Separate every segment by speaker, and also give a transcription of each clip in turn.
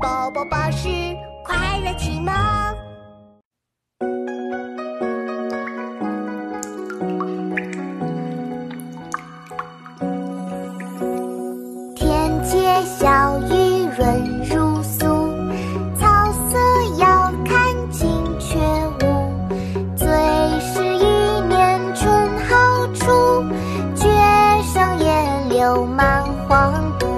Speaker 1: 宝宝巴士快乐启蒙。
Speaker 2: 天街小雨润如酥，草色遥看近却无。最是一年春好处，绝胜烟柳满皇都。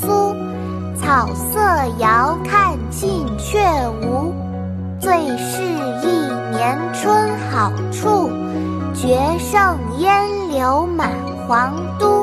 Speaker 2: 遥看近却无。最是一年春好处，绝胜烟柳满皇都。